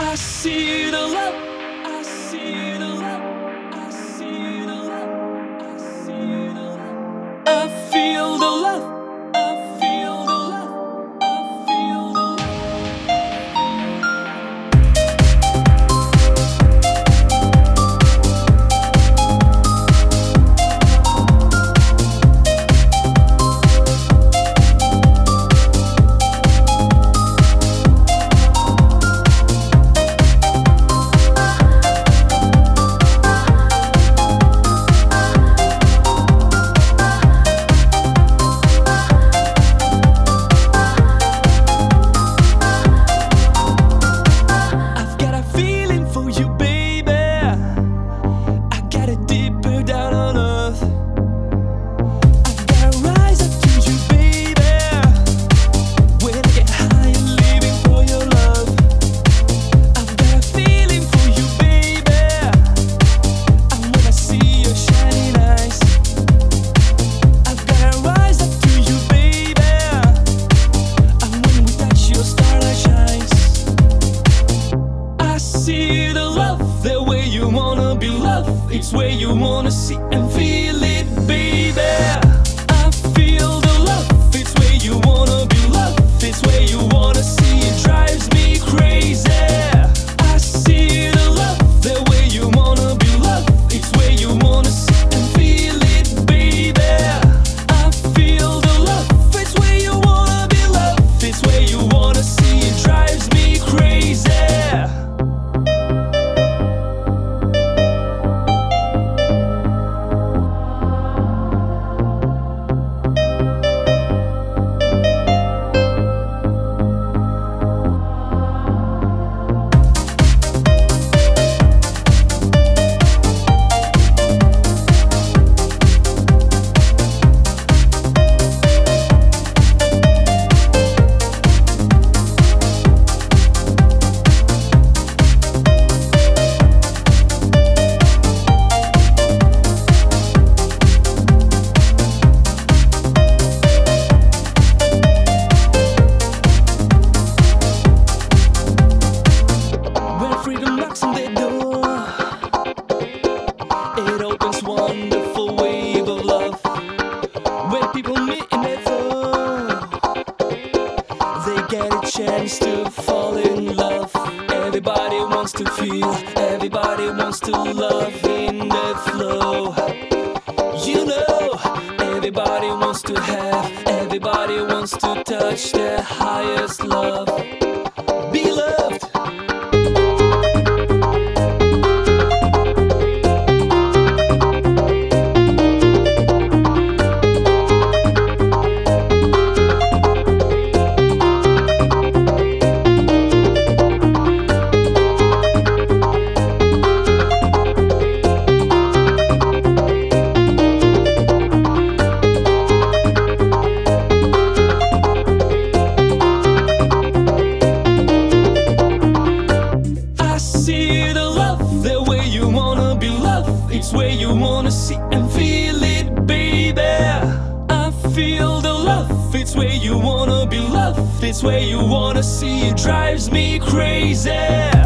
I see the love. wanna be loved, it's where you wanna see and feel it, baby. I feel the love, it's where you wanna be Love, it's where you wanna see. to feel. Everybody wants to love in the flow. You know, everybody wants to have. Everybody wants to touch the highest love. wanna see and feel it, baby. I feel the love, it's where you wanna be loved, it's where you wanna see. It drives me crazy.